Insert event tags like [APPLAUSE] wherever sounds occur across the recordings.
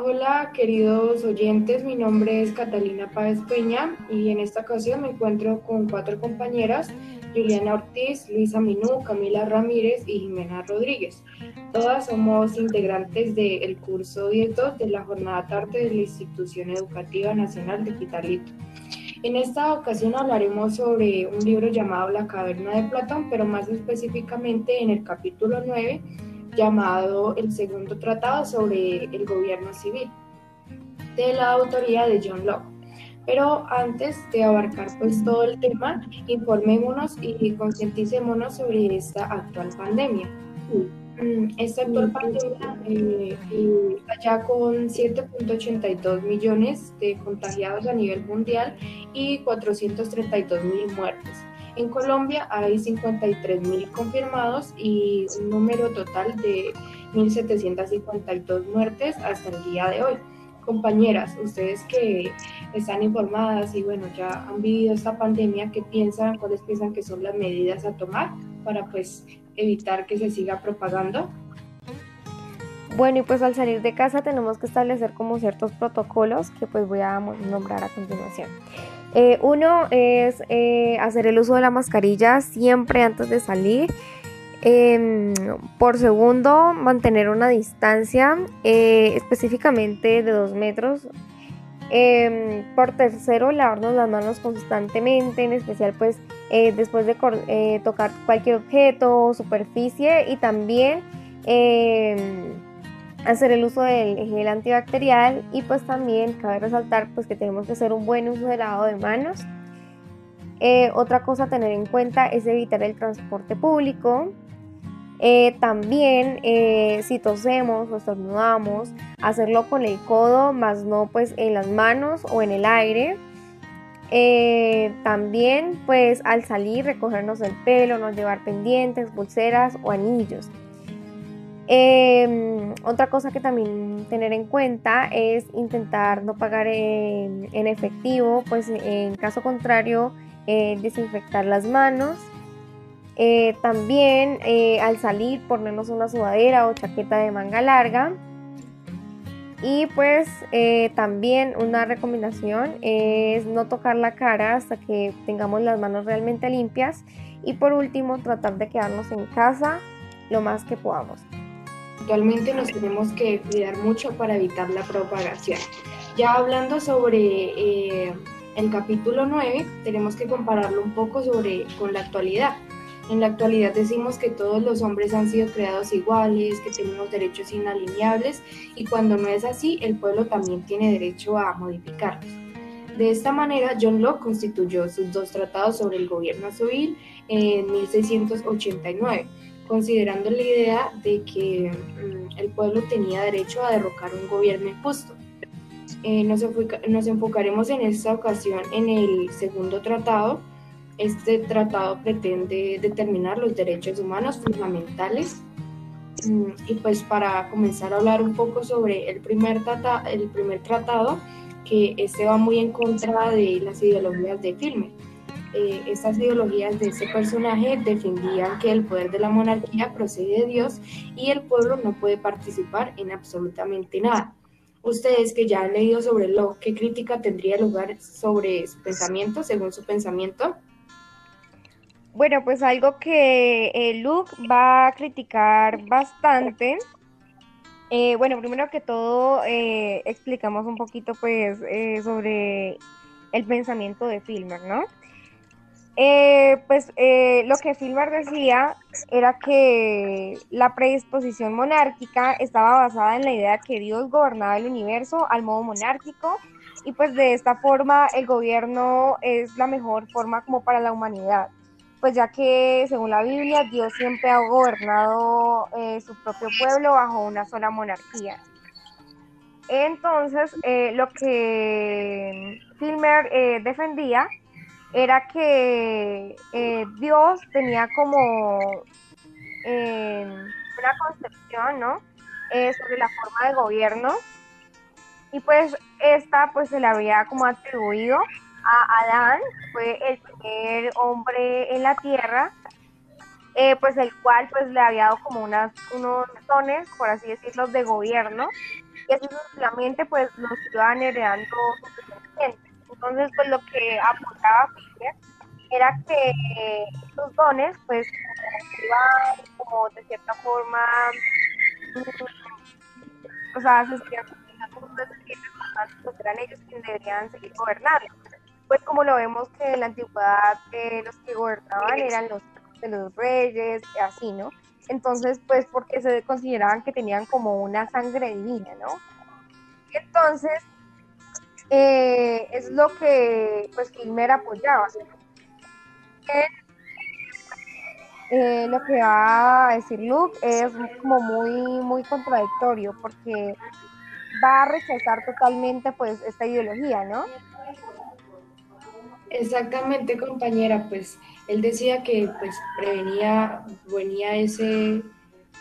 Hola queridos oyentes, mi nombre es Catalina Páez Peña y en esta ocasión me encuentro con cuatro compañeras, Juliana Ortiz, Luisa Minú, Camila Ramírez y Jimena Rodríguez. Todas somos integrantes del curso 10 de la jornada tarde de la Institución Educativa Nacional de Quitalito. En esta ocasión hablaremos sobre un libro llamado La Caverna de Platón, pero más específicamente en el capítulo 9 llamado El Segundo Tratado sobre el Gobierno Civil, de la autoría de John Locke. Pero antes de abarcar pues todo el tema, informémonos y concienticémonos sobre esta actual pandemia. Mm, esta actual pandemia eh, está ya con 7.82 millones de contagiados a nivel mundial y 432 mil muertes. En Colombia hay 53.000 confirmados y un número total de 1.752 muertes hasta el día de hoy. Compañeras, ustedes que están informadas y bueno, ya han vivido esta pandemia, ¿qué piensan, cuáles piensan que son las medidas a tomar para pues evitar que se siga propagando? Bueno, y pues al salir de casa tenemos que establecer como ciertos protocolos que pues voy a nombrar a continuación. Eh, uno es eh, hacer el uso de la mascarilla siempre antes de salir. Em, por segundo, mantener una distancia eh, específicamente de dos metros. Em, por tercero, lavarnos las manos constantemente, en especial pues después de tocar cualquier objeto o superficie y también em, hacer el uso del gel antibacterial y pues también cabe resaltar pues que tenemos que hacer un buen uso del lavado de manos. Eh, otra cosa a tener en cuenta es evitar el transporte público. Eh, también eh, si tosemos o estornudamos, hacerlo con el codo, más no pues en las manos o en el aire. también pues al salir recogernos el pelo, no llevar pendientes, pulseras o anillos. Em, otra cosa que también tener en cuenta es intentar no pagar en, efectivo, pues en caso contrario, eh, desinfectar las manos. Eh, también eh, al salir ponernos una sudadera o chaqueta de manga larga. Y pues también una recomendación es no tocar la cara hasta que tengamos las manos realmente limpias. Y por último, tratar de quedarnos en casa lo más que podamos. Actualmente nos tenemos que cuidar mucho para evitar la propagación. Ya hablando sobre eh, el capítulo 9, tenemos que compararlo un poco sobre, con la actualidad. En la actualidad decimos que todos los hombres han sido creados iguales, que tenemos derechos inalineables y cuando no es así, el pueblo también tiene derecho a modificarlos. De esta manera, John Locke constituyó sus dos tratados sobre el gobierno civil en 1689 considerando la idea de que mm, el pueblo tenía derecho a derrocar un gobierno injusto. Eh, nos, enfocaremos en esta ocasión en el segundo tratado. Este tratado pretende determinar los derechos humanos fundamentales. Mm, y pues para comenzar a hablar un poco sobre el primer, el primer tratado, que este va muy en contra de las ideologías de Filme eh, estas ideologías de ese personaje defendían que el poder de la monarquía procede de Dios y el pueblo no puede participar en absolutamente nada. Ustedes que ya han leído sobre lo, ¿qué crítica tendría lugar sobre su pensamiento, según su pensamiento? Bueno, pues algo que eh, Luke va a criticar bastante. Eh, bueno, primero que todo, explicamos un poquito pues sobre el pensamiento de Filmer, ¿no? Eh, pues eh, lo que Filmar decía era que la predisposición monárquica estaba basada en la idea que Dios gobernaba el universo al modo monárquico y pues de esta forma el gobierno es la mejor forma como para la humanidad, pues ya que según la Biblia Dios siempre ha gobernado eh, su propio pueblo bajo una sola monarquía. Entonces, lo que Filmer defendía era que eh, Dios tenía como eh, una concepción, ¿no? Eh, sobre la forma de gobierno y pues esta pues se le había como atribuido a Adán, que fue el primer hombre en la tierra, pues el cual pues le había dado como unas, unos dones, por así decirlo, de gobierno y así sucesivamente pues los iban heredando sus descendientes. Entonces pues lo que apuntaba Fisher era que estos dones pues iban como de cierta forma o sea se como descendientes pues eran ellos quienes deberían seguir gobernando pues como lo vemos que en la antigüedad eh, los que gobernaban eran los de los reyes, así, ¿no? Entonces, pues porque se consideraban que tenían como una sangre divina, ¿no? Entonces, eh, es lo que pues Filmer apoyaba. Eh, lo que va a decir Luke es como muy, muy contradictorio porque va a rechazar totalmente pues esta ideología, ¿no? Exactamente, compañera, pues él decía que pues prevenía, venía ese,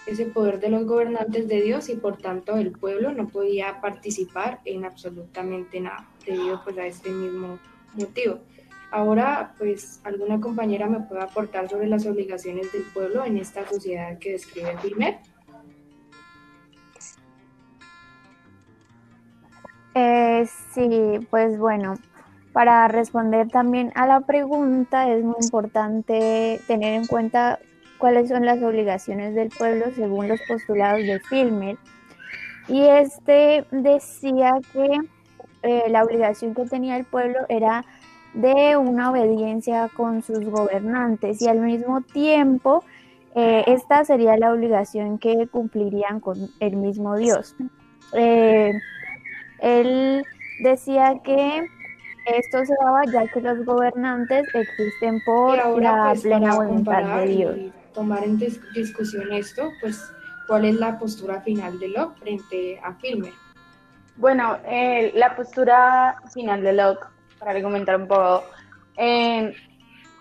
ese poder de los gobernantes de Dios y por tanto el pueblo no podía participar en absolutamente nada debido pues a este mismo motivo. Ahora, pues, ¿alguna compañera me puede aportar sobre las obligaciones del pueblo en esta sociedad que describe Filmer? Eh, sí, pues bueno, para responder también a la pregunta es muy importante tener en cuenta cuáles son las obligaciones del pueblo según los postulados de Filmer. Y este decía que eh, la obligación que tenía el pueblo era de una obediencia con sus gobernantes y al mismo tiempo eh, esta sería la obligación que cumplirían con el mismo Dios. Eh, él decía que esto se daba ya que los gobernantes existen por la pues, plena voluntad de Dios. Tomar en discusión esto, pues, ¿cuál es la postura final de Locke frente a Filmer? Bueno, eh, la postura final de Locke, para argumentar un poco, eh,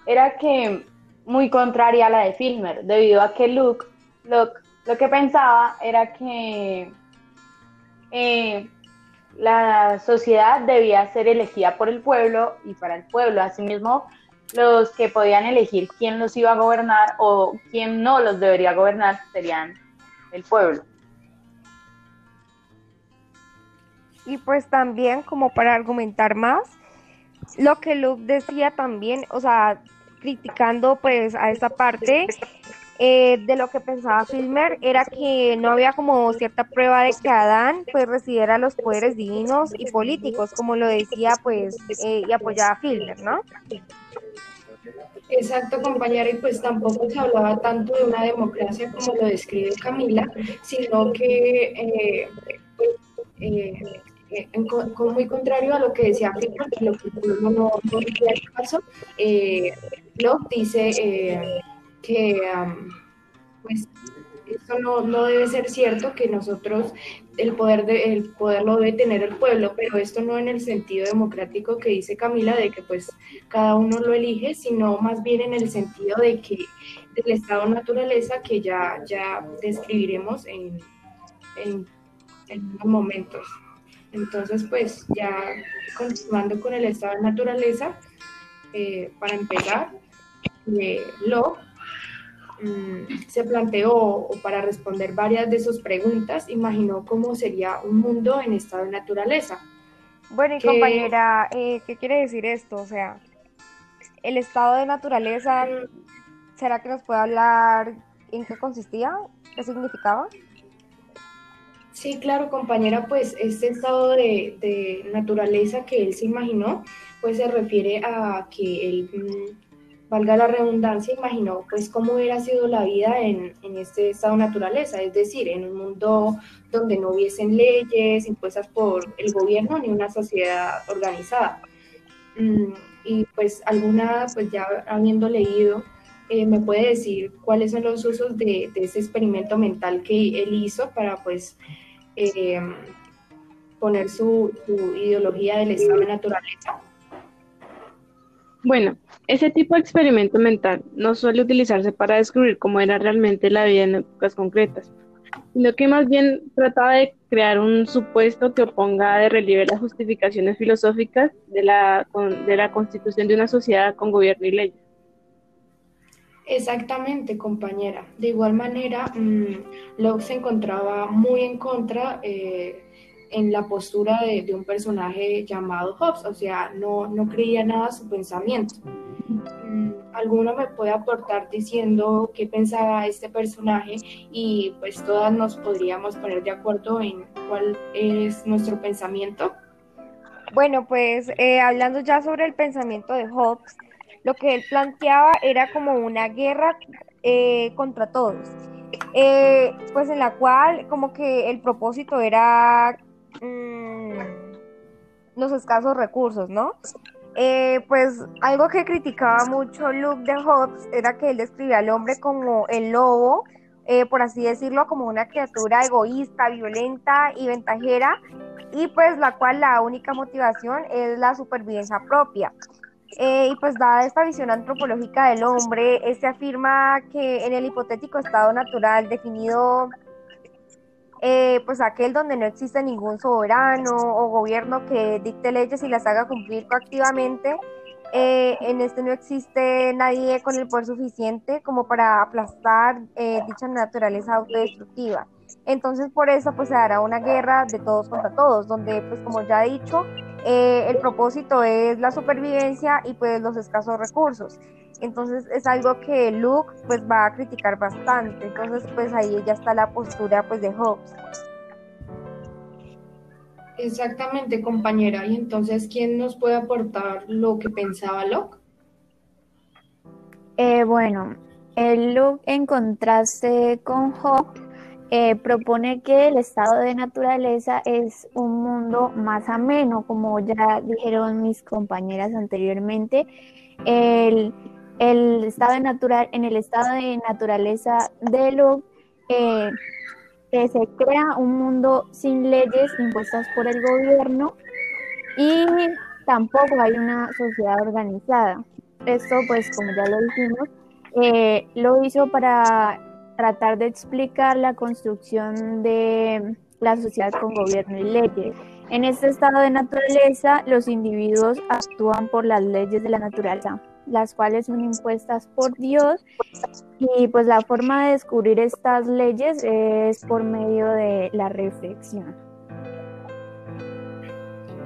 era que muy contraria a la de Filmer, debido a que Luke, Locke lo que pensaba era que eh, la sociedad debía ser elegida por el pueblo y para el pueblo. Asimismo, los que podían elegir quién los iba a gobernar o quién no los debería gobernar serían el pueblo. Y pues también como para argumentar más, lo que Luke decía también, o sea, criticando pues a esta parte, eh, de lo que pensaba Filmer era que no había como cierta prueba de que Adán pues recibiera los poderes divinos y políticos, como lo decía pues eh, y apoyaba Filmer, ¿no? Exacto, compañera, y pues tampoco se hablaba tanto de una democracia como lo describe Camila, sino que eh, eh muy contrario a lo que decía Filmer, que lo que no, no, no el caso, Locke dice que pues esto no, no, debe ser cierto, que nosotros el poder, de, el poder lo debe tener el pueblo, pero esto no en el sentido democrático que dice Camila, de que pues cada uno lo elige, sino más bien en el sentido de que del estado naturaleza que ya, ya describiremos en, en, unos momentos. Entonces, pues ya continuando con el estado de naturaleza, eh, para empezar, eh, lo Mm, se planteó, o para responder varias de sus preguntas, imaginó cómo sería un mundo en estado de naturaleza. Bueno, y compañera, eh, ¿qué quiere decir esto? O sea, el estado de naturaleza, ¿será que nos puede hablar en qué consistía? ¿Qué significaba? Sí, claro, compañera, pues este estado de, de naturaleza que él se imaginó, pues se refiere a que él mm, valga la redundancia, imaginó pues cómo hubiera sido la vida en, este estado de naturaleza, es decir, en un mundo donde no hubiesen leyes impuestas por el gobierno ni una sociedad organizada. Mm, y pues alguna, pues ya habiendo leído, eh, me puede decir cuáles son los usos de, ese experimento mental que él hizo para pues eh, poner su, su ideología del estado de naturaleza. Bueno, ese tipo de experimento mental no suele utilizarse para descubrir cómo era realmente la vida en épocas concretas, sino que más bien trataba de crear un supuesto que oponga de relieve las justificaciones filosóficas de la, de la constitución de una sociedad con gobierno y leyes. Exactamente, compañera. De igual manera, mm, Locke se encontraba muy en contra eh, en la postura de, un personaje llamado Hobbes, o sea, no, no creía nada su pensamiento. Mm, ¿Alguno me puede aportar diciendo qué pensaba este personaje y pues todas nos podríamos poner de acuerdo en cuál es nuestro pensamiento? Bueno, pues eh, hablando ya sobre el pensamiento de Hobbes, lo que él planteaba era como una guerra eh, contra todos, eh, pues en la cual como que el propósito era mm, los escasos recursos, ¿no? pues algo que criticaba mucho Luke de Hobbes era que él describía al hombre como el lobo, por así decirlo, como una criatura egoísta, violenta y ventajera, y pues la cual la única motivación es la supervivencia propia. Eh, y pues dada esta visión antropológica del hombre, este afirma que en el hipotético estado natural definido, eh, pues aquel donde no existe ningún soberano o gobierno que dicte leyes y las haga cumplir coactivamente, eh, en este no existe nadie con el poder suficiente como para aplastar dicha naturaleza autodestructiva. Entonces por eso pues se dará una guerra de todos contra todos, donde pues como ya he dicho, eh, el propósito es la supervivencia y pues los escasos recursos. Entonces es algo que Luke pues va a criticar bastante. Entonces pues ahí ya está la postura pues de Hobbes. Exactamente, compañera. Y entonces, ¿quién nos puede aportar lo que pensaba Locke? Eh, bueno, el Luke en contraste con Hobbes eh, propone que el estado de naturaleza es un mundo más ameno, como ya dijeron mis compañeras anteriormente. El, estado de natural, en el estado de naturaleza de lo eh, se crea un mundo sin leyes impuestas por el gobierno y tampoco hay una sociedad organizada. Esto, pues, como ya lo dijimos, eh, lo hizo para tratar de explicar la construcción de la sociedad con gobierno y leyes. En este estado de naturaleza, los individuos actúan por las leyes de la naturaleza, las cuales son impuestas por Dios, y pues la forma de descubrir estas leyes es por medio de la reflexión.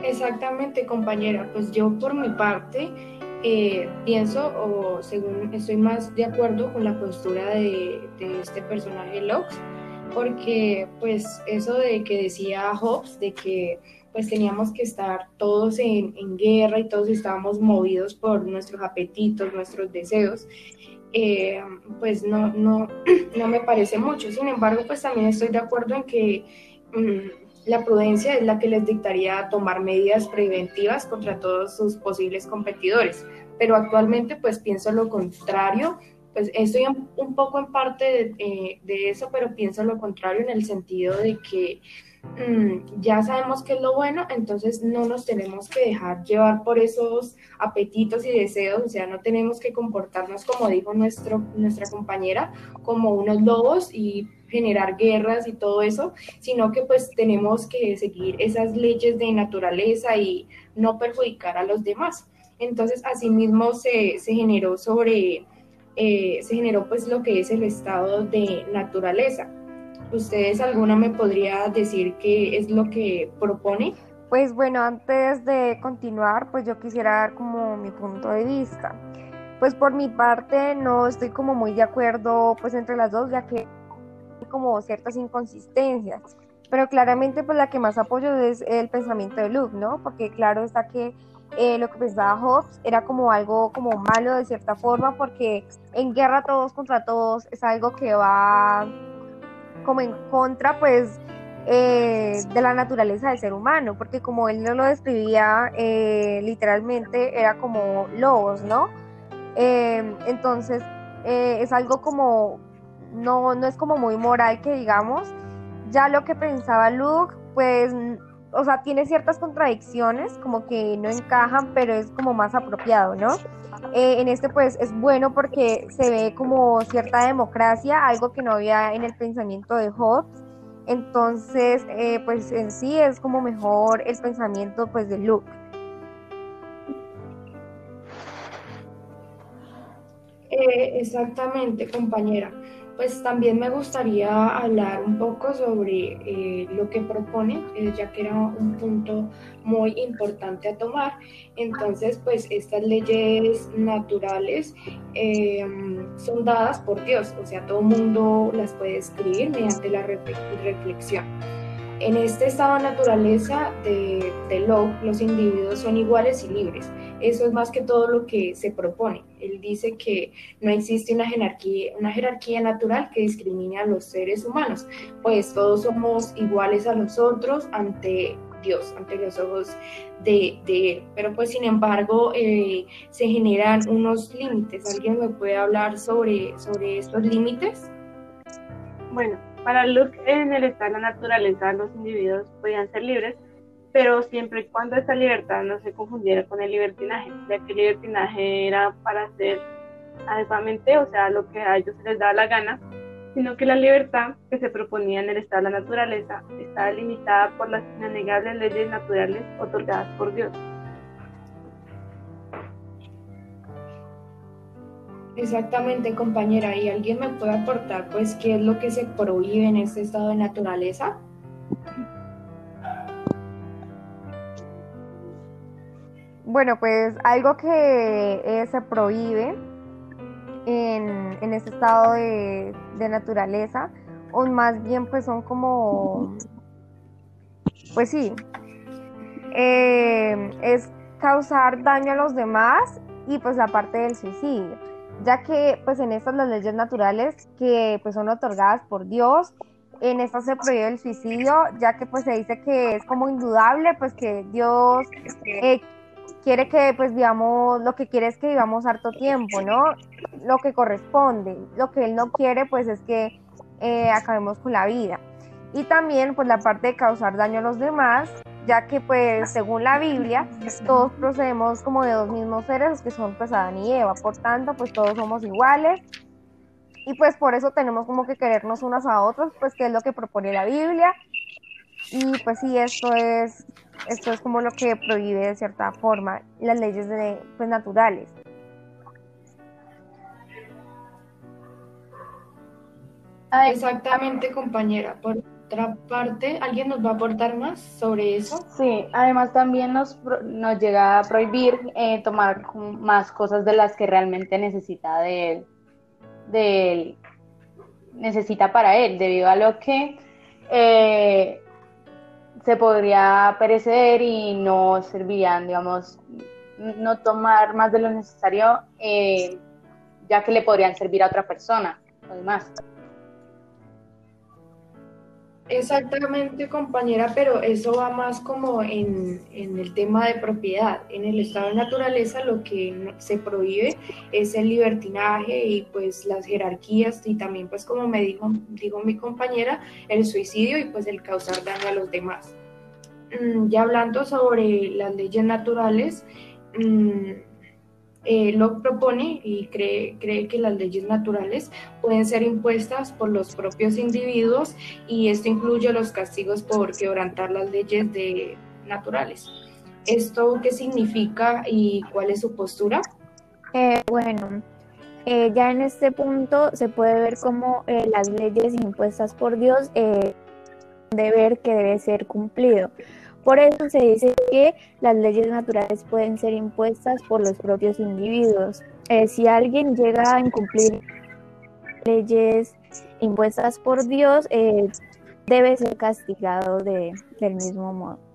Exactamente, compañera. Pues yo por mi parte eh, pienso, o según estoy más de acuerdo con la postura de, este personaje Locke, porque pues eso de que decía Hobbes, de que pues teníamos que estar todos en, guerra y todos estábamos movidos por nuestros apetitos, nuestros deseos, eh, pues no, no, [CLEARS THROAT] no me parece mucho. Sin embargo, pues también estoy de acuerdo en que mm, la prudencia es la que les dictaría tomar medidas preventivas contra todos sus posibles competidores. Pero actualmente pues pienso lo contrario, pues estoy un, poco en parte de, eso, pero pienso lo contrario en el sentido de que mm, ya sabemos qué es lo bueno, entonces no nos tenemos que dejar llevar por esos apetitos y deseos, o sea, no tenemos que comportarnos como dijo nuestro, nuestra compañera, como unos lobos y generar guerras y todo eso, sino que pues tenemos que seguir esas leyes de naturaleza y no perjudicar a los demás. Entonces, asimismo se, se generó sobre, eh, se generó pues lo que es el estado de naturaleza. ¿Ustedes alguna me podría decir qué es lo que propone? Pues bueno, antes de continuar, pues yo quisiera dar como mi punto de vista. Pues por mi parte no estoy como muy de acuerdo pues entre las dos, ya que hay como ciertas inconsistencias. Pero claramente pues la que más apoyo es el pensamiento de Luke, ¿no? Porque claro está que eh, lo que pensaba Hobbes era como algo como malo de cierta forma porque en guerra todos contra todos es algo que va como en contra pues eh, de la naturaleza del ser humano porque como él no lo describía eh, literalmente era como lobos, ¿no? entonces es algo como no, no es como muy moral que digamos ya lo que pensaba Luke pues o sea, tiene ciertas contradicciones, como que no encajan, pero es como más apropiado, ¿no? Eh, en este pues es bueno porque se ve como cierta democracia, algo que no había en el pensamiento de Hobbes. Entonces, eh, pues en sí es como mejor el pensamiento pues de Luke. Eh, exactamente, compañera Pues también me gustaría hablar un poco sobre eh, lo que propone, eh, ya que era un punto muy importante a tomar. Entonces, pues estas leyes naturales eh, son dadas por Dios, o sea, todo mundo las puede escribir mediante la reflexión. En este estado de naturaleza de, de Locke, los individuos son iguales y libres. Eso es más que todo lo que se propone. Él dice que no existe una jerarquía, natural que discrimine a los seres humanos, pues todos somos iguales a los otros ante Dios, ante los ojos de, Él. Pero pues sin embargo eh, se generan unos límites. ¿Alguien me puede hablar sobre, sobre estos límites? Bueno, para Luke, en el estado de la naturaleza, los individuos podían ser libres, pero siempre y cuando esta libertad no se confundiera con el libertinaje, ya que el libertinaje era para hacer adecuadamente, o sea, lo que a ellos se les da la gana, sino que la libertad que se proponía en el estado de la naturaleza estaba limitada por las innegables leyes naturales otorgadas por Dios. Exactamente, compañera. ¿Y alguien me puede aportar, pues, qué es lo que se prohíbe en este estado de naturaleza? Bueno, pues algo que eh, se prohíbe en, en este estado de, naturaleza, o más bien pues son como, pues sí, eh, es causar daño a los demás y pues la parte del suicidio ya que pues en estas las leyes naturales que pues son otorgadas por Dios, en estas se prohíbe el suicidio, ya que pues se dice que es como indudable pues que Dios eh, quiere que pues digamos, lo que quiere es que vivamos harto tiempo, ¿no? Lo que corresponde, lo que Él no quiere pues es que eh, acabemos con la vida. Y también pues la parte de causar daño a los demás, ya que pues según la Biblia todos procedemos como de dos mismos seres que son pues Adán y Eva, por tanto pues todos somos iguales y pues por eso tenemos como que querernos unos a otros, pues que es lo que propone la Biblia y pues sí, esto es, esto es como lo que prohíbe de cierta forma las leyes de, pues, naturales. Exactamente, compañera. Otra parte, ¿alguien nos va a aportar más sobre eso? Sí, además también nos, nos llega a prohibir eh, tomar más cosas de las que realmente necesita de él, de necesita para él, debido a lo que eh, se podría perecer y no servirían, digamos, no tomar más de lo necesario, eh, ya que le podrían servir a otra persona, además. Exactamente, compañera, pero eso va más como en, el tema de propiedad. En el estado de naturaleza lo que se prohíbe es el libertinaje y pues las jerarquías y también pues como me dijo, dijo mi compañera, el suicidio y pues el causar daño a los demás. Mm, ya hablando sobre las leyes naturales, mm, eh, lo propone y cree, cree que las leyes naturales pueden ser impuestas por los propios individuos y esto incluye los castigos por quebrantar las leyes de, naturales. ¿Esto qué significa y cuál es su postura? Eh, bueno, eh, ya en este punto se puede ver cómo las leyes impuestas por Dios deber que debe ser cumplido. Por eso se dice que las leyes naturales pueden ser impuestas por los propios individuos. Eh, si alguien llega a incumplir leyes impuestas por Dios, eh, debe ser castigado de, del mismo modo.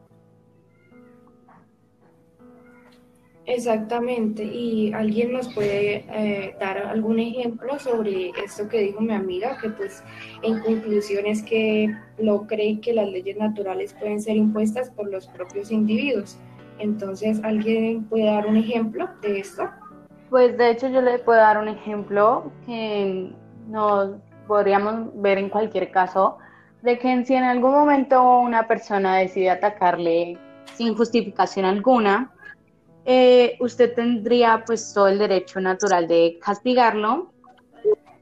Exactamente, y alguien nos puede eh, dar algún ejemplo sobre esto que dijo mi amiga, que pues en conclusión es que lo cree que las leyes naturales pueden ser impuestas por los propios individuos. Entonces, ¿alguien puede dar un ejemplo de esto? Pues de hecho yo le puedo dar un ejemplo que nos podríamos ver en cualquier caso, de que si en algún momento una persona decide atacarle sin justificación alguna, eh, usted tendría pues todo el derecho natural de castigarlo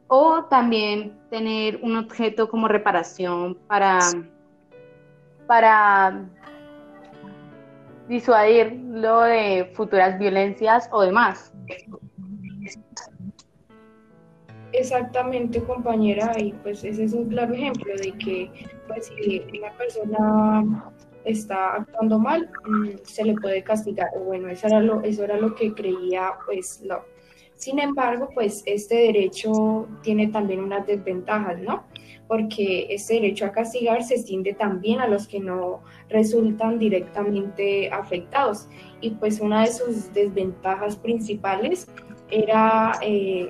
o también tener un objeto como reparación para, para disuadirlo de futuras violencias o demás. Exactamente, compañera, y pues ese es un claro ejemplo de que pues, si una persona está actuando mal, mm, se le puede castigar. Bueno, eso era lo, eso era lo que creía pues lo. Sin embargo, pues este derecho tiene también unas desventajas, ¿no? Porque este derecho a castigar se extiende también a los que no resultan directamente afectados. Y pues una de sus desventajas principales era eh,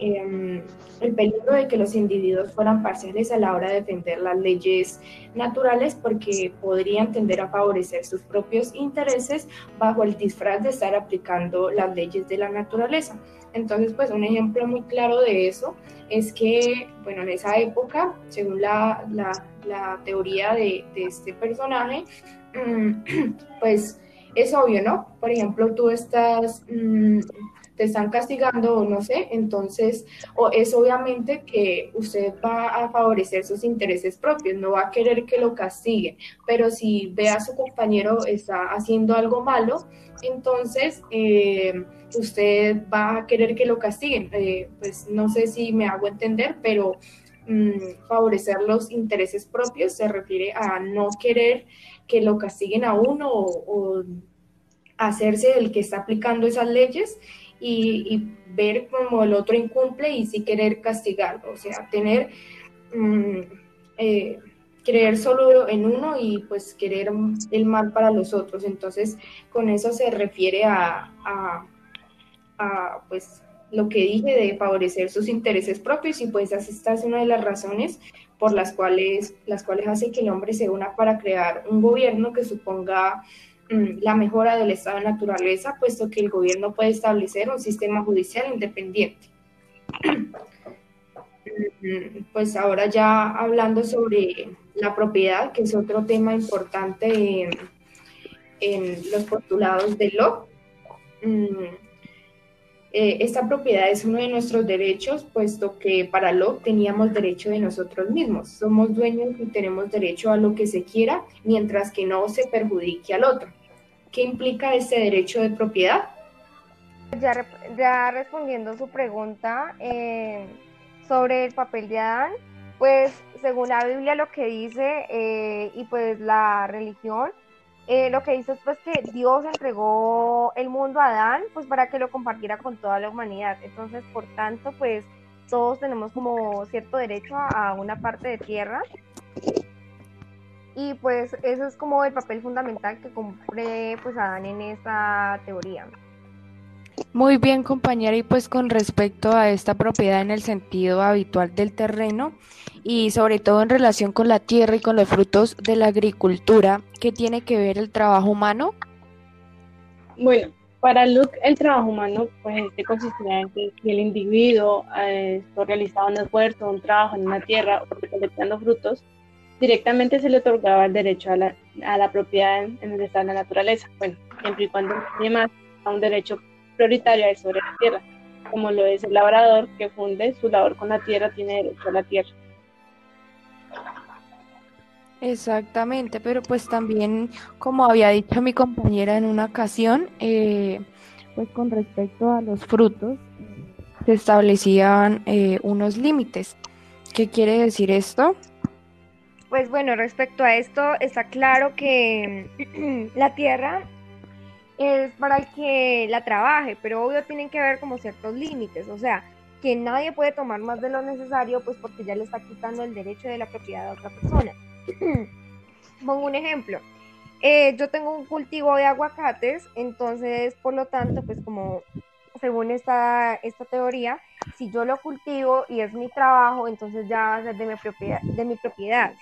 em, el peligro de que los individuos fueran parciales a la hora de defender las leyes naturales porque podrían tender a favorecer sus propios intereses bajo el disfraz de estar aplicando las leyes de la naturaleza. Entonces, pues un ejemplo muy claro de eso es que, bueno, en esa época, según la, la, teoría de, este personaje, mm, [CLEARS THROAT] pues es obvio, ¿no? Por ejemplo, tú estás... Mm, te están castigando o no sé, entonces o es obviamente que usted va a favorecer sus intereses propios, no va a querer que lo castiguen, pero si ve a su compañero está haciendo algo malo, entonces eh, usted va a querer que lo castiguen. Eh, pues no sé si me hago entender, pero mm, favorecer los intereses propios se refiere a no querer que lo castiguen a uno o, o hacerse el que está aplicando esas leyes y, ver cómo el otro incumple y sí querer castigarlo, o sea, tener, mm, eh, creer solo en uno y pues querer el mal para los otros. Entonces, con eso se refiere a, a, pues lo que dije de favorecer sus intereses propios y pues esta es una de las razones por las cuales, las cuales hace que el hombre se una para crear un gobierno que suponga la mejora del estado de naturaleza, puesto que el gobierno puede establecer un sistema judicial independiente. Mm, pues ahora ya hablando sobre la propiedad, que es otro tema importante en, los postulados de Locke. Eh, esta propiedad es uno de nuestros derechos, puesto que para Locke teníamos derecho de nosotros mismos. Somos dueños y tenemos derecho a lo que se quiera, mientras que no se perjudique al otro. ¿Qué implica ese derecho de propiedad? Ya, respondiendo su pregunta eh, sobre el papel de Adán, pues según la Biblia lo que dice eh, y pues la religión, eh, lo que dice es pues que Dios entregó el mundo a Adán pues para que lo compartiera con toda la humanidad. Entonces, por tanto, pues todos tenemos como cierto derecho a una parte de tierra y pues eso es como el papel fundamental que cumple pues Adán en esta teoría. Muy bien, compañera, y pues con respecto a esta propiedad en el sentido habitual del terreno y sobre todo en relación con la tierra y con los frutos de la agricultura, ¿qué tiene que ver el trabajo humano? Bueno, para Luke el trabajo humano pues este consistía en que si el individuo eh, realizaba un esfuerzo, un trabajo en una tierra o recolectando frutos, directamente se le otorgaba el derecho a la, a la propiedad en, el estado de la naturaleza, bueno, siempre y cuando además a un derecho prioritario sobre la tierra, como lo es el labrador que funde su labor con la tierra, tiene derecho a la tierra. Exactamente, pero pues también, como había dicho mi compañera en una ocasión, eh, pues con respecto a los frutos, se establecían eh, unos límites. ¿Qué quiere decir esto? Pues bueno, respecto a esto, está claro que [CLEARS THROAT] la tierra es para el que la trabaje, pero obvio tienen que haber como ciertos límites, o sea, que nadie puede tomar más de lo necesario, pues porque ya le está quitando el derecho de la propiedad a otra persona. [CLEARS THROAT] Pongo un ejemplo. Eh, yo tengo un cultivo de aguacates, entonces, por lo tanto, pues como según esta, esta teoría, si yo lo cultivo y es mi trabajo, entonces ya va a ser de mi propiedad. De mi propiedad.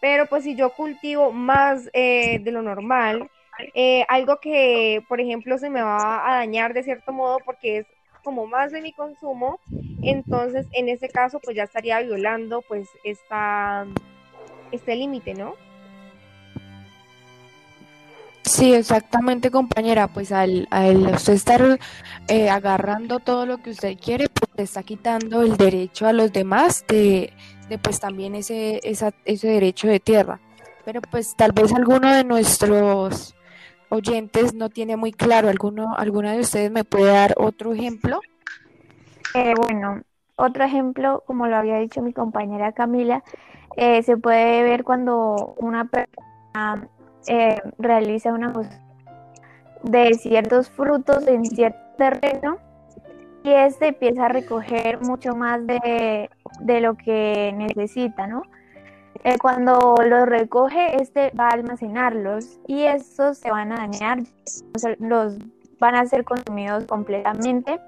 Pero pues si yo cultivo más eh, de lo normal, eh, algo que, por ejemplo, se me va a dañar de cierto modo porque es como más de mi consumo, entonces en ese caso pues ya estaría violando pues esta, este límite, ¿no? Sí, exactamente, compañera. Pues al, al usted estar eh, agarrando todo lo que usted quiere, pues te está quitando el derecho a los demás de, de pues también ese, ese derecho de tierra. Pero pues tal vez alguno de nuestros oyentes no tiene muy claro, ¿alguno, ¿alguna de ustedes me puede dar otro ejemplo? Eh, bueno, Otro ejemplo, como lo había dicho mi compañera Camila, eh, se puede ver cuando una persona eh, realiza una de ciertos frutos en cierto terreno y este empieza a recoger mucho más de, de lo que necesita, ¿no? Eh, cuando los recoge, este va a almacenarlos y estos se van a dañar, los van a ser consumidos completamente.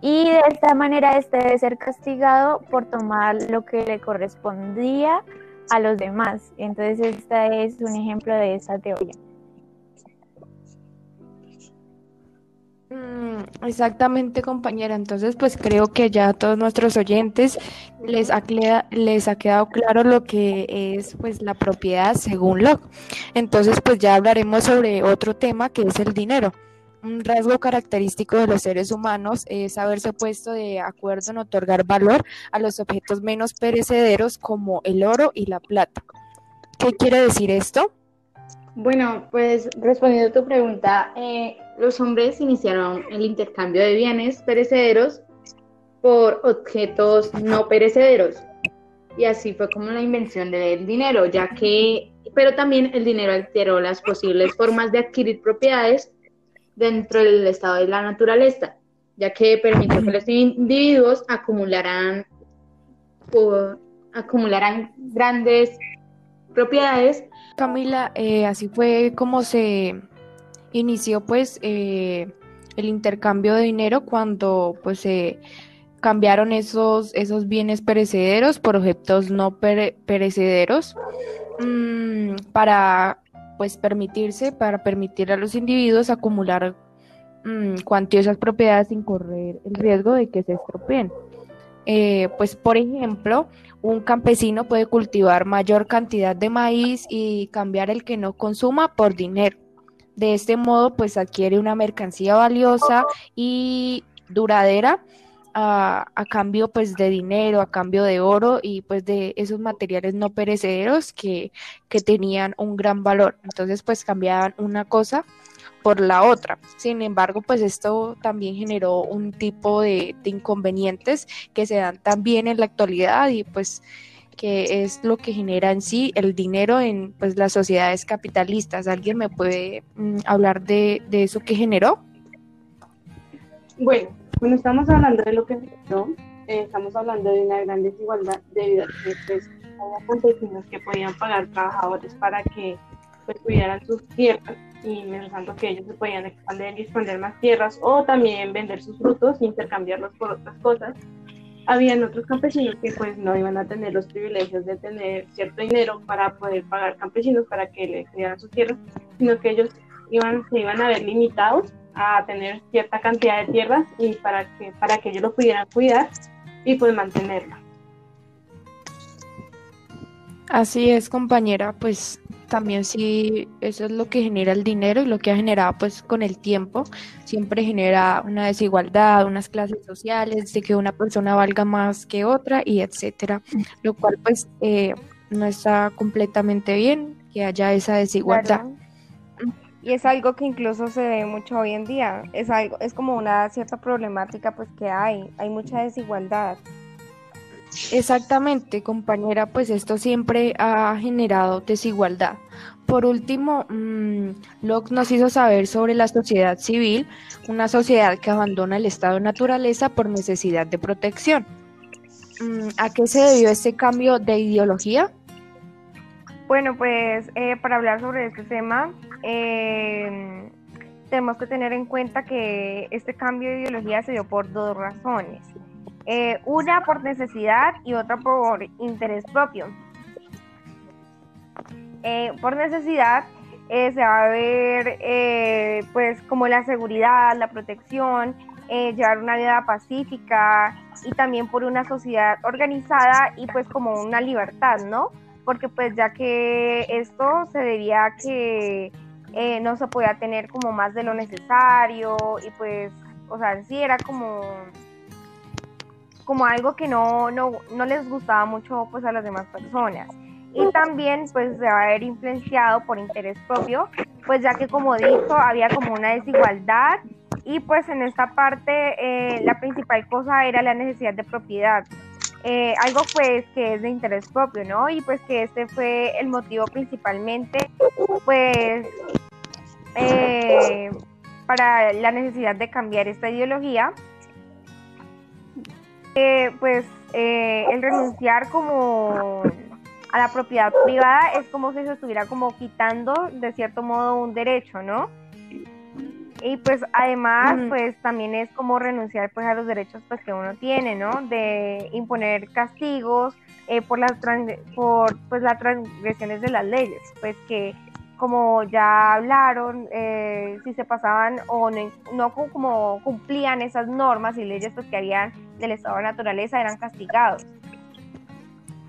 Y de esta manera este debe ser castigado por tomar lo que le correspondía a los demás. Entonces, este es un ejemplo de esa teoría. Exactamente, compañera. Entonces, pues creo que ya a todos nuestros oyentes les ha, les ha quedado claro lo que es pues la propiedad según Locke. Entonces, pues ya hablaremos sobre otro tema que es el dinero. Un rasgo característico de los seres humanos es haberse puesto de acuerdo en otorgar valor a los objetos menos perecederos como el oro y la plata. ¿Qué quiere decir esto? Bueno, pues respondiendo a tu pregunta, eh, los hombres iniciaron el intercambio de bienes perecederos por objetos no perecederos. Y así fue como la invención del dinero, ya que, pero también el dinero alteró las posibles formas de adquirir propiedades dentro del estado de la naturaleza, ya que permitió que los individuos acumularan, acumularan grandes propiedades Camila, eh, así fue como se inició pues eh, el intercambio de dinero cuando pues se cambiaron esos, esos bienes perecederos por objetos no perecederos mm, para pues permitirse, para permitir a los individuos acumular mm, cuantiosas propiedades sin correr el riesgo de que se estropeen. Eh, pues por ejemplo, un campesino puede cultivar mayor cantidad de maíz y cambiar el que no consuma por dinero. De este modo, pues adquiere una mercancía valiosa y duradera a, cambio pues de dinero, a cambio de oro y pues de esos materiales no perecederos que, que tenían un gran valor. Entonces pues cambiaban una cosa por la otra. Sin embargo, pues esto también generó un tipo de, inconvenientes que se dan también en la actualidad y pues que es lo que genera en sí el dinero en pues las sociedades capitalistas. ¿Alguien me puede mm, hablar de, eso que generó? Bueno, cuando estamos hablando de lo que generó, eh, estamos hablando de una gran desigualdad debido a que pues, hubo que podían pagar trabajadores para que pues, cuidaran sus tierras y mientras tanto que ellos se podían expandir y expandir más tierras o también vender sus frutos e intercambiarlos por otras cosas. Habían otros campesinos que pues no iban a tener los privilegios de tener cierto dinero para poder pagar campesinos para que le cuidaran sus tierras, sino que ellos iban, se iban a ver limitados a tener cierta cantidad de tierras y para que, para que ellos lo pudieran cuidar y pues mantenerla. Así es, compañera, pues también sí, eso es lo que genera el dinero y lo que ha generado pues con el tiempo, siempre genera una desigualdad, unas clases sociales, de que una persona valga más que otra y etcétera, lo cual pues eh, no está completamente bien que haya esa desigualdad. Y es algo que incluso se ve mucho hoy en día, es algo, es como una cierta problemática pues que hay, hay mucha desigualdad. Exactamente, compañera, pues esto siempre ha generado desigualdad. Por último, mmm, Locke nos hizo saber sobre la sociedad civil, una sociedad que abandona el estado de naturaleza por necesidad de protección. Mm, ¿A qué se debió este cambio de ideología? Bueno, pues eh, para hablar sobre este tema, eh, tenemos que tener en cuenta que este cambio de ideología se dio por dos razones. Eh, una por necesidad y otra por interés propio. Eh, por necesidad eh, se va a ver pues como la seguridad, la protección, llevar una vida pacífica y también por una sociedad organizada y pues como una libertad, ¿no? Porque pues ya que esto se debía a que no se podía tener como más de lo necesario y pues, o sea, sí era como como algo que no, no, no les gustaba mucho pues a las demás personas. Y también pues se va a ver influenciado por interés propio, pues ya que como dicho había como una desigualdad Y pues en esta parte eh, la principal cosa era la necesidad de propiedad. Eh, algo pues que es de interés propio, ¿no? Y pues que este fue el motivo principalmente, pues, eh, para la necesidad de cambiar esta ideología. Pues el renunciar como a la propiedad privada es como si se estuviera como quitando de cierto modo un derecho, ¿no? Y pues además, pues también es como renunciar pues a los derechos pues que uno tiene, ¿no? De imponer castigos eh, por las por pues las transgresiones de las leyes, pues que como ya hablaron, eh, si se pasaban o no, como cumplían esas normas y leyes pues que habían del estado de naturaleza eran castigados.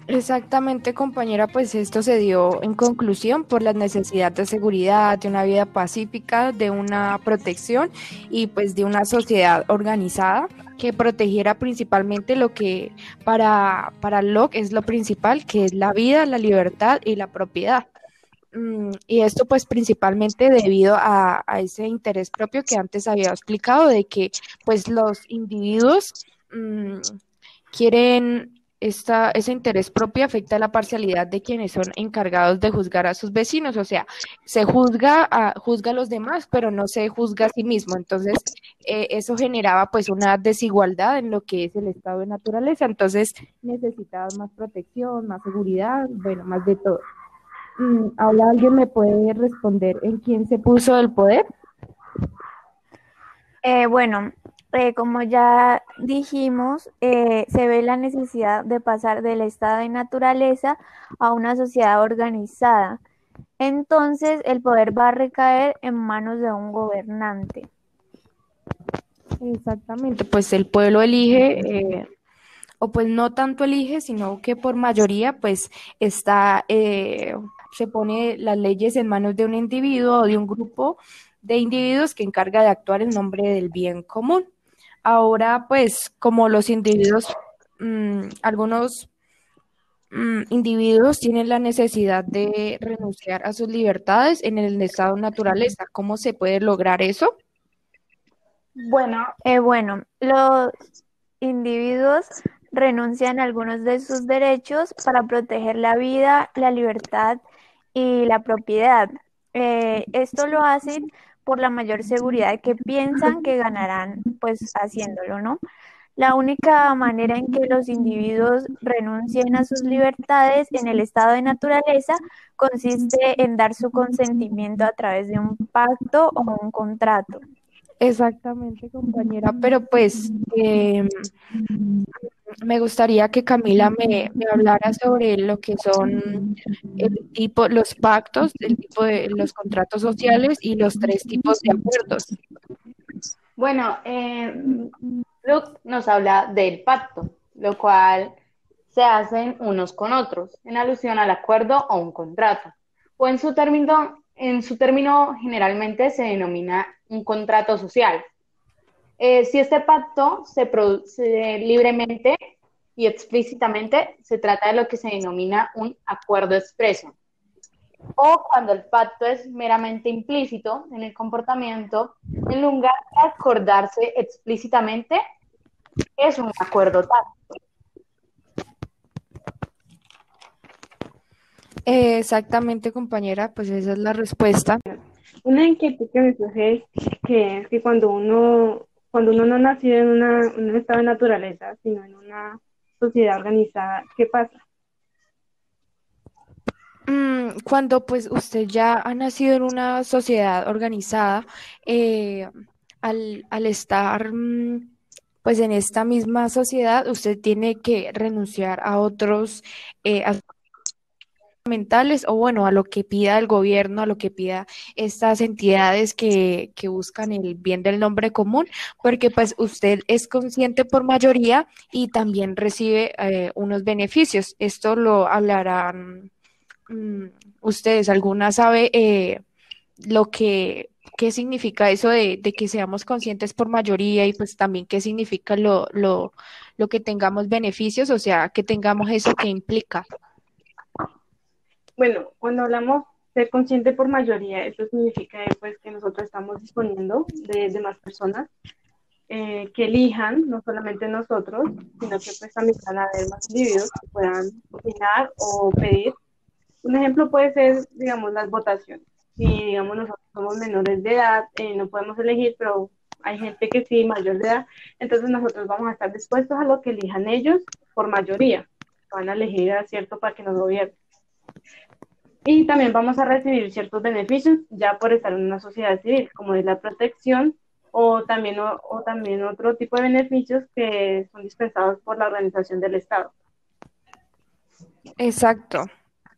Exactamente, compañera, pues esto se dio en conclusión por la necesidad de seguridad, de una vida pacífica, de una protección y pues de una sociedad organizada que protegiera principalmente lo que para, para Locke es lo principal, que es la vida, la libertad y la propiedad. Mm, y esto pues principalmente debido a, ese interés propio que antes había explicado de que pues los individuos mm, quieren esta, ese interés propio afecta la parcialidad de quienes son encargados de juzgar a sus vecinos, o sea, se juzga a, juzga a los demás, pero no se juzga a sí mismo. Entonces, eh, eso generaba pues una desigualdad en lo que es el estado de naturaleza. Entonces, necesitaba más protección, más seguridad, bueno, más de todo. Mm, ahora alguien me puede responder en quién se puso el poder. Eh, bueno, eh, como ya dijimos, eh, se ve la necesidad de pasar del estado de naturaleza a una sociedad organizada. Entonces, el poder va a recaer en manos de un gobernante. Exactamente, pues el pueblo elige, eh, o pues no tanto elige, sino que por mayoría, pues está, se pone las leyes en manos de un individuo o de un grupo de individuos que encarga de actuar en nombre del bien común. Ahora, pues, como los individuos, mm, algunos mm, individuos tienen la necesidad de renunciar a sus libertades en el estado de naturaleza. ¿Cómo se puede lograr eso? Bueno, eh, bueno, los individuos renuncian a algunos de sus derechos para proteger la vida, la libertad y la propiedad. Eh, esto lo hacen por la mayor seguridad que piensan que ganarán pues haciéndolo, ¿no? La única manera en que los individuos renuncien a sus libertades en el estado de naturaleza consiste en dar su consentimiento a través de un pacto o un contrato. Exactamente, compañera, pero pues em, me gustaría que Camila me, hablara sobre lo que son el tipo, los pactos, el tipo de los contratos sociales y los tres tipos de acuerdos. Bueno, eh, Luke nos habla del pacto, lo cual se hacen unos con otros, en alusión al acuerdo o un contrato. O en su término, en su término generalmente se denomina un contrato social. Eh, si este pacto se produce libremente y explícitamente, se trata de lo que se denomina un acuerdo expreso. O cuando el pacto es meramente implícito en el comportamiento, en lugar de acordarse explícitamente, es un acuerdo tácito. exactamente, compañera, pues esa es la respuesta. Una inquietud que me surge es que, que cuando uno cuando uno no nació en, una, un estado de naturaleza, sino en una sociedad organizada, ¿qué pasa? Mm, cuando pues usted ya ha nacido en una sociedad organizada, eh, al, al, estar mm, pues en esta misma sociedad, usted tiene que renunciar a otros, eh, mentales o bueno, a lo que pida el gobierno, a lo que pida estas entidades que, que buscan el bien del nombre común, porque pues usted es consciente por mayoría y también recibe eh, unos beneficios. Esto lo hablarán mm, ustedes. ¿Alguna sabe eh, lo que qué significa eso de, de, que seamos conscientes por mayoría y pues también qué significa lo, lo, lo que tengamos beneficios, o sea, que tengamos eso que implica? Bueno, cuando hablamos ser consciente por mayoría, eso significa pues que nosotros estamos disponiendo de, de más personas eh, que elijan, no solamente nosotros, sino que pues también van a haber más individuos que puedan opinar o pedir. Un ejemplo puede ser, digamos, las votaciones. Si, digamos, nosotros somos menores de edad, eh, no podemos elegir, pero hay gente que sí, mayor de edad, entonces nosotros vamos a estar dispuestos a lo que elijan ellos por mayoría. Van a elegir cierto para que nos gobierne. Y también vamos a recibir ciertos beneficios ya por estar en una sociedad civil, como es la protección o también, o, también otro tipo de beneficios que son dispensados por la organización del Estado. Exacto.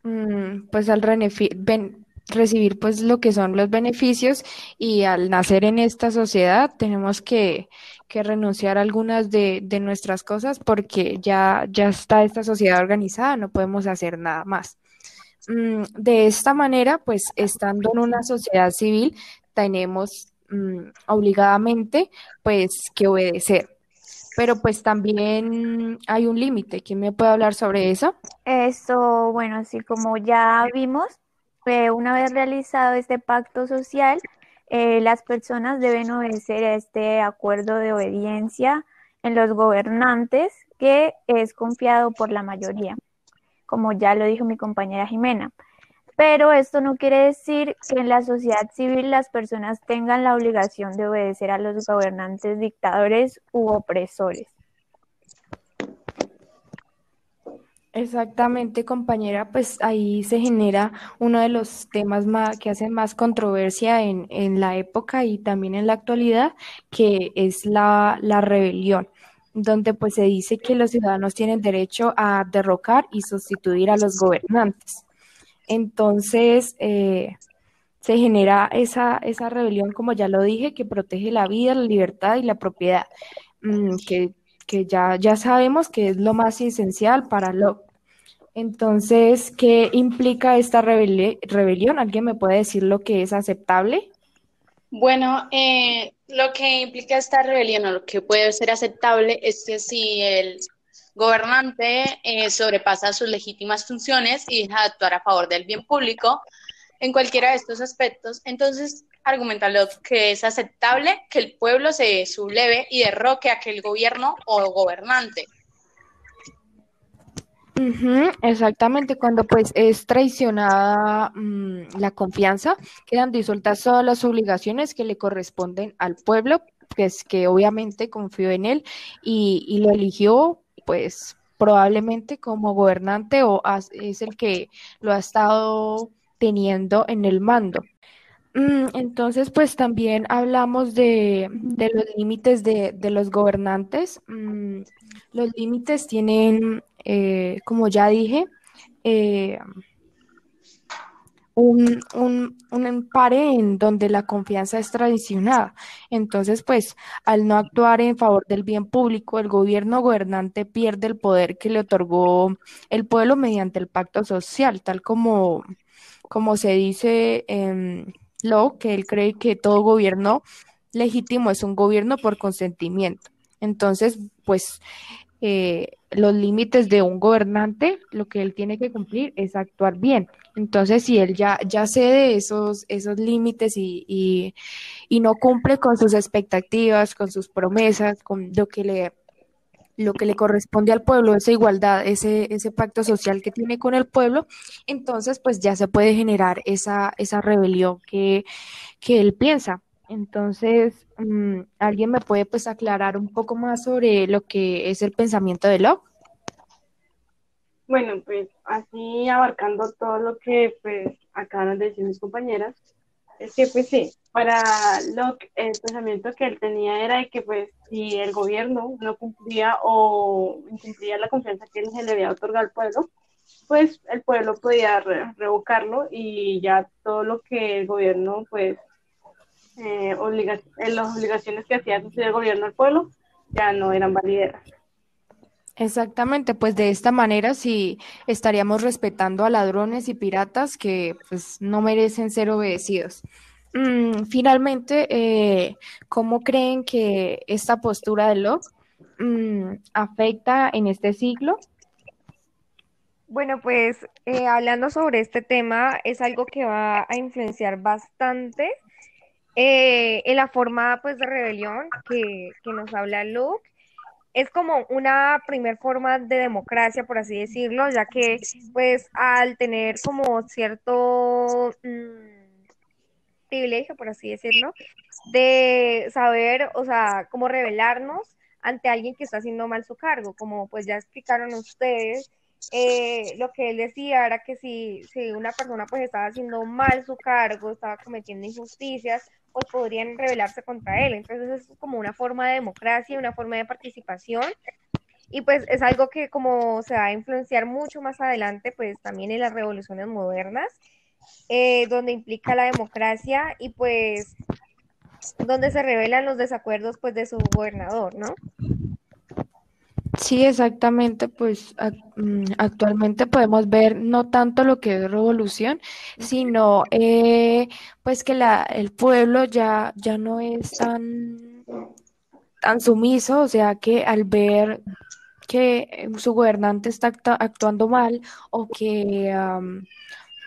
Mm, pues al recibir pues lo que son los beneficios y al nacer en esta sociedad tenemos que, renunciar a algunas de, de, nuestras cosas porque ya, ya está esta sociedad organizada, no podemos hacer nada más. Mm, de esta manera, pues estando en una sociedad civil, tenemos mm, obligadamente pues que obedecer. Pero pues también hay un límite. ¿Quién me puede hablar sobre eso? Esto, bueno, así como ya vimos, una vez realizado este pacto social, eh, las personas deben obedecer a este acuerdo de obediencia en los gobernantes que es confiado por la mayoría como ya lo dijo mi compañera Jimena. Pero esto no quiere decir que en la sociedad civil las personas tengan la obligación de obedecer a los gobernantes dictadores u opresores. Exactamente, compañera, pues ahí se genera uno de los temas que hacen más controversia en, la época y también en la actualidad, que es la rebelión donde pues se dice que los ciudadanos tienen derecho a derrocar y sustituir a los gobernantes. Entonces, eh, se genera esa, esa rebelión, como ya lo dije, que protege la vida, la libertad y la propiedad, mm, que, ya, ya sabemos que es lo más esencial para lo. Entonces, ¿qué implica esta rebelión? ¿Alguien me puede decir lo que es aceptable? Bueno, eh, lo que implica esta rebelión o lo que puede ser aceptable es que si el gobernante eh, sobrepasa sus legítimas funciones y deja de actuar a favor del bien público en cualquiera de estos aspectos, entonces argumenta que es aceptable que el pueblo se subleve y derroque a aquel gobierno o gobernante exactamente, cuando pues es traicionada mm, la confianza, quedan disueltas todas las obligaciones que le corresponden al pueblo, que es que obviamente confió en él y, lo eligió pues probablemente como gobernante o es el que lo ha estado teniendo en el mando. Mm, entonces, pues también hablamos de, los límites de, los gobernantes. Mm, los límites tienen eh, como ya dije, eh, un, un, un, en donde la confianza es tradicionada. Entonces, pues, al no actuar en favor del bien público, el gobierno gobernante pierde el poder que le otorgó el pueblo mediante el pacto social, tal como, como se dice en que él cree que todo gobierno legítimo es un gobierno por consentimiento. Entonces, pues, eh, los límites de un gobernante, lo que él tiene que cumplir es actuar bien. Entonces, si él ya, ya cede esos, esos límites y, y, no cumple con sus expectativas, con sus promesas, con lo que le lo que le corresponde al pueblo, esa igualdad, ese, ese pacto social que tiene con el pueblo, entonces pues ya se puede generar esa, esa rebelión que, que él piensa. Entonces, mm, ¿alguien me puede pues aclarar un poco más sobre lo que es el pensamiento de Locke? Bueno, pues así abarcando todo lo que pues acaban de decir mis compañeras, es que pues sí, para Locke el pensamiento que él tenía era de que pues si el gobierno no cumplía o incumplía la confianza que él se le había otorgado al pueblo, pues el pueblo podía revocarlo y ya todo lo que el gobierno pues eh, eh, las obligaciones que hacía el gobierno al pueblo ya no eran válidas. Exactamente, pues de esta manera sí estaríamos respetando a ladrones y piratas que pues no merecen ser obedecidos. Mm, finalmente, eh, ¿cómo creen que esta postura de Locke mm, afecta en este siglo? Bueno, pues eh, hablando sobre este tema, es algo que va a influenciar bastante eh, en la forma pues de rebelión que, que nos habla Luke. Es como una primer forma de democracia, por así decirlo, ya que pues al tener como cierto mm, privilegio, por así decirlo, de saber, o sea, cómo rebelarnos ante alguien que está haciendo mal su cargo, como pues ya explicaron ustedes, eh, lo que él decía era que si, si una persona pues estaba haciendo mal su cargo, estaba cometiendo injusticias, pues podrían rebelarse contra él. Entonces es como una forma de democracia, una forma de participación. Y pues es algo que como se va a influenciar mucho más adelante, pues también en las revoluciones modernas, eh, donde implica la democracia y pues donde se revelan los desacuerdos pues de su gobernador, ¿no? Sí, exactamente, pues mm, actualmente podemos ver no tanto lo que es revolución, sino eh, pues que la, el pueblo ya, ya no es tan, tan sumiso, o sea que al ver que su gobernante está actuando mal o que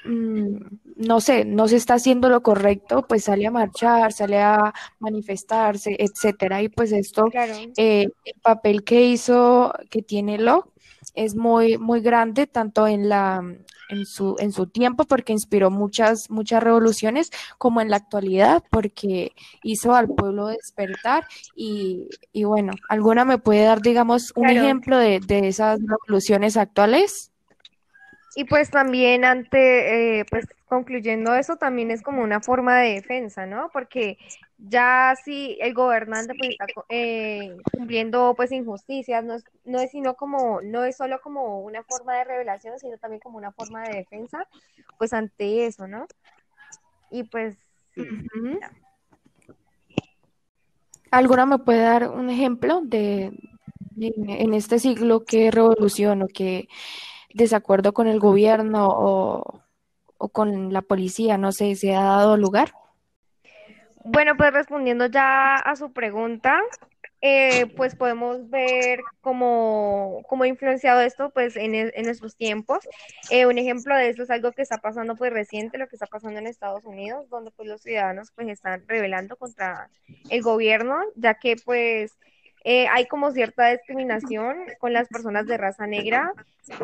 no sé, no se está haciendo lo correcto, pues sale a marchar, sale a manifestarse, etcétera. Y pues esto, eh, el papel que hizo, que tiene Locke, es muy, muy grande, tanto en la en su, en su tiempo, porque inspiró muchas, muchas revoluciones, como en la actualidad, porque hizo al pueblo despertar. Y, y bueno, ¿alguna me puede dar, digamos, un ejemplo de, de esas revoluciones actuales? Y pues también ante, eh, pues concluyendo eso, también es como una forma de defensa, ¿no? Porque ya si el gobernante pues está eh, cumpliendo pues injusticias, no es, no es sino como, no es solo como una forma de revelación, sino también como una forma de defensa, pues ante eso, ¿no? Y pues ¿Alguna me puede dar un ejemplo de, en este siglo qué revolución o qué desacuerdo con el gobierno o, con la policía, no sé, si ha dado lugar? Bueno, pues respondiendo ya a su pregunta, eh, pues podemos ver cómo, cómo ha influenciado esto pues en, en nuestros tiempos. Eh, un ejemplo de esto es algo que está pasando pues reciente, lo que está pasando en Estados Unidos, donde pues los ciudadanos pues están rebelando contra el gobierno, ya que pues eh, hay como cierta discriminación con las personas de raza negra.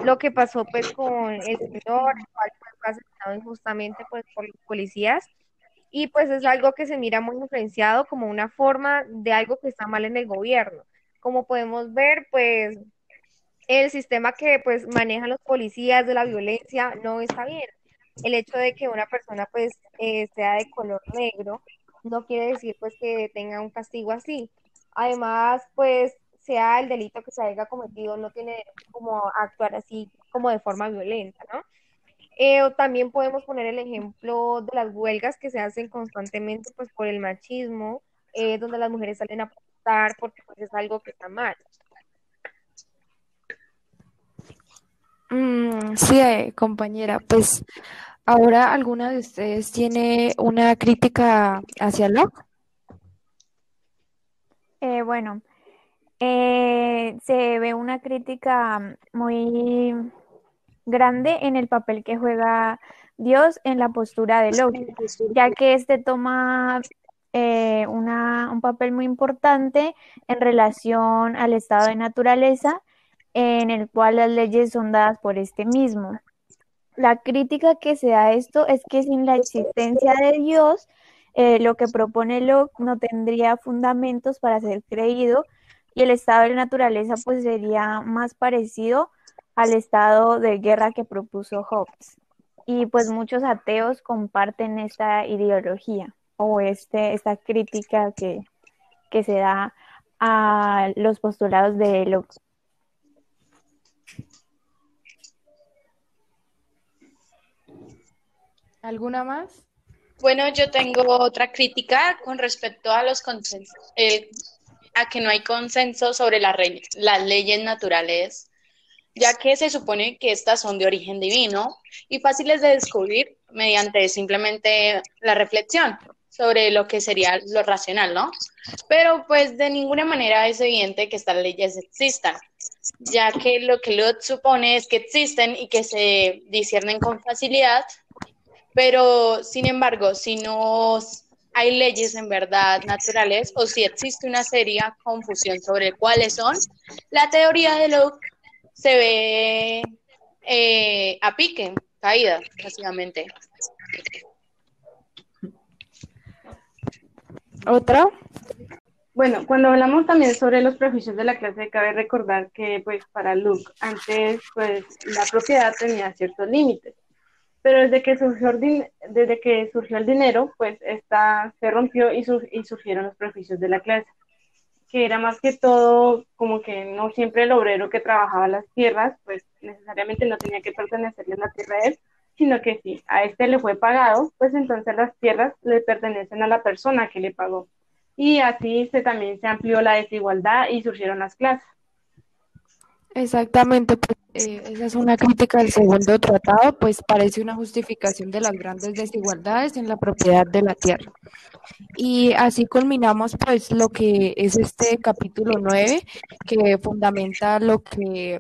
Lo que pasó pues con el señor, el cual fue asesinado injustamente pues, por los policías. Y pues es algo que se mira muy influenciado como una forma de algo que está mal en el gobierno. Como podemos ver, pues el sistema que pues manejan los policías de la violencia no está bien. El hecho de que una persona pues eh, sea de color negro no quiere decir pues que tenga un castigo así. Además, pues sea el delito que se haya cometido, no tiene como actuar así como de forma violenta, ¿no? Eh, también podemos poner el ejemplo de las huelgas que se hacen constantemente pues por el machismo, eh, donde las mujeres salen a protestar porque pues, es algo que está mal. Mm, sí, eh, compañera, pues ahora alguna de ustedes tiene una crítica hacia Locke. Eh, bueno, eh, se ve una crítica muy grande en el papel que juega Dios en la postura de Loki, ya que este toma eh, un papel muy importante en relación al estado de naturaleza en el cual las leyes son dadas por este mismo. La crítica que se da a esto es que sin la existencia de Dios, eh, lo que propone Locke no tendría fundamentos para ser creído y el estado de naturaleza pues sería más parecido al estado de guerra que propuso Hobbes. Y pues muchos ateos comparten esta ideología o este, esta crítica que, que se da a los postulados de Locke. ¿Alguna más? Bueno, yo tengo otra crítica con respecto a los consensos, eh, a que no hay consenso sobre las, leyes naturales, ya que se supone que estas son de origen divino y fáciles de descubrir mediante simplemente la reflexión sobre lo que sería lo racional, ¿no? Pero pues de ninguna manera es evidente que estas leyes existan. ya que lo que Lot supone es que existen y que se disciernen con facilidad, pero sin embargo, si no hay leyes en verdad naturales o si existe una seria confusión sobre cuáles son, la teoría de Locke se ve eh, a pique, caída, básicamente. ¿Otra? Bueno, cuando hablamos también sobre los prejuicios de la clase, cabe recordar que, pues, para Luke, antes, pues, la propiedad tenía ciertos límites, pero desde que surgió el, desde que surgió el dinero, pues, esta se rompió y, y surgieron los prejuicios de la clase, que era más que todo como que no siempre el obrero que trabajaba las tierras, pues, necesariamente no tenía que pertenecerle a la tierra de él, sino que si a este le fue pagado, pues entonces las tierras le pertenecen a la persona que le pagó y así se, también se amplió la desigualdad y surgieron las clases. Exactamente, pues, eh, esa es una crítica del segundo tratado, pues parece una justificación de las grandes desigualdades en la propiedad de la tierra. Y así culminamos pues lo que es este capítulo 9, que fundamenta lo que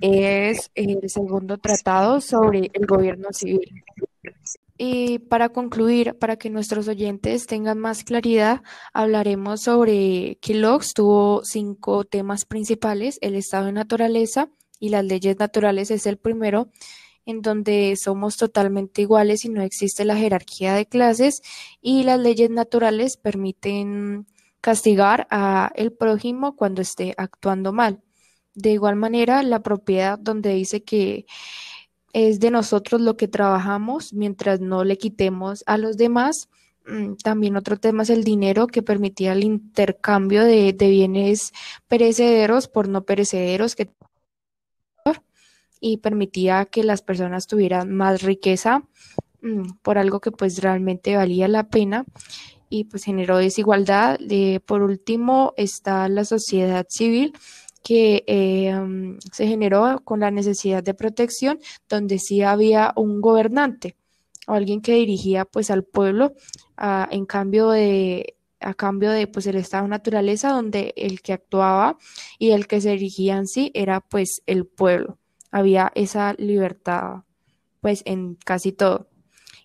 es el segundo tratado sobre el gobierno civil. Y para concluir, para que nuestros oyentes tengan más claridad, hablaremos sobre que Locke tuvo cinco temas principales, el estado de naturaleza y las leyes naturales es el primero, en donde somos totalmente iguales y no existe la jerarquía de clases y las leyes naturales permiten castigar a el prójimo cuando esté actuando mal. De igual manera, la propiedad donde dice que es de nosotros lo que trabajamos mientras no le quitemos a los demás. Mm, también otro tema es el dinero que permitía el intercambio de, bienes perecederos por no perecederos que y permitía que las personas tuvieran más riqueza mm, por algo que pues realmente valía la pena y pues generó desigualdad. por último está la sociedad civil que eh, se generó con la necesidad de protección, donde sí había un gobernante o alguien que dirigía pues al pueblo en cambio de a cambio de pues el estado de naturaleza donde el que actuaba y el que se dirigía en sí era pues el pueblo. Había esa libertad pues en casi todo.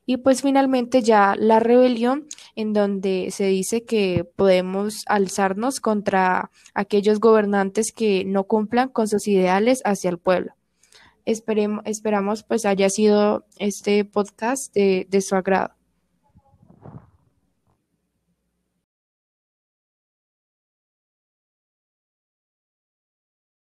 Y pues finalmente ya la rebelión en donde se dice que podemos alzarnos contra aquellos gobernantes que no cumplan con sus ideales hacia el pueblo. Esperemos, esperamos pues haya sido este podcast de, de su agrado.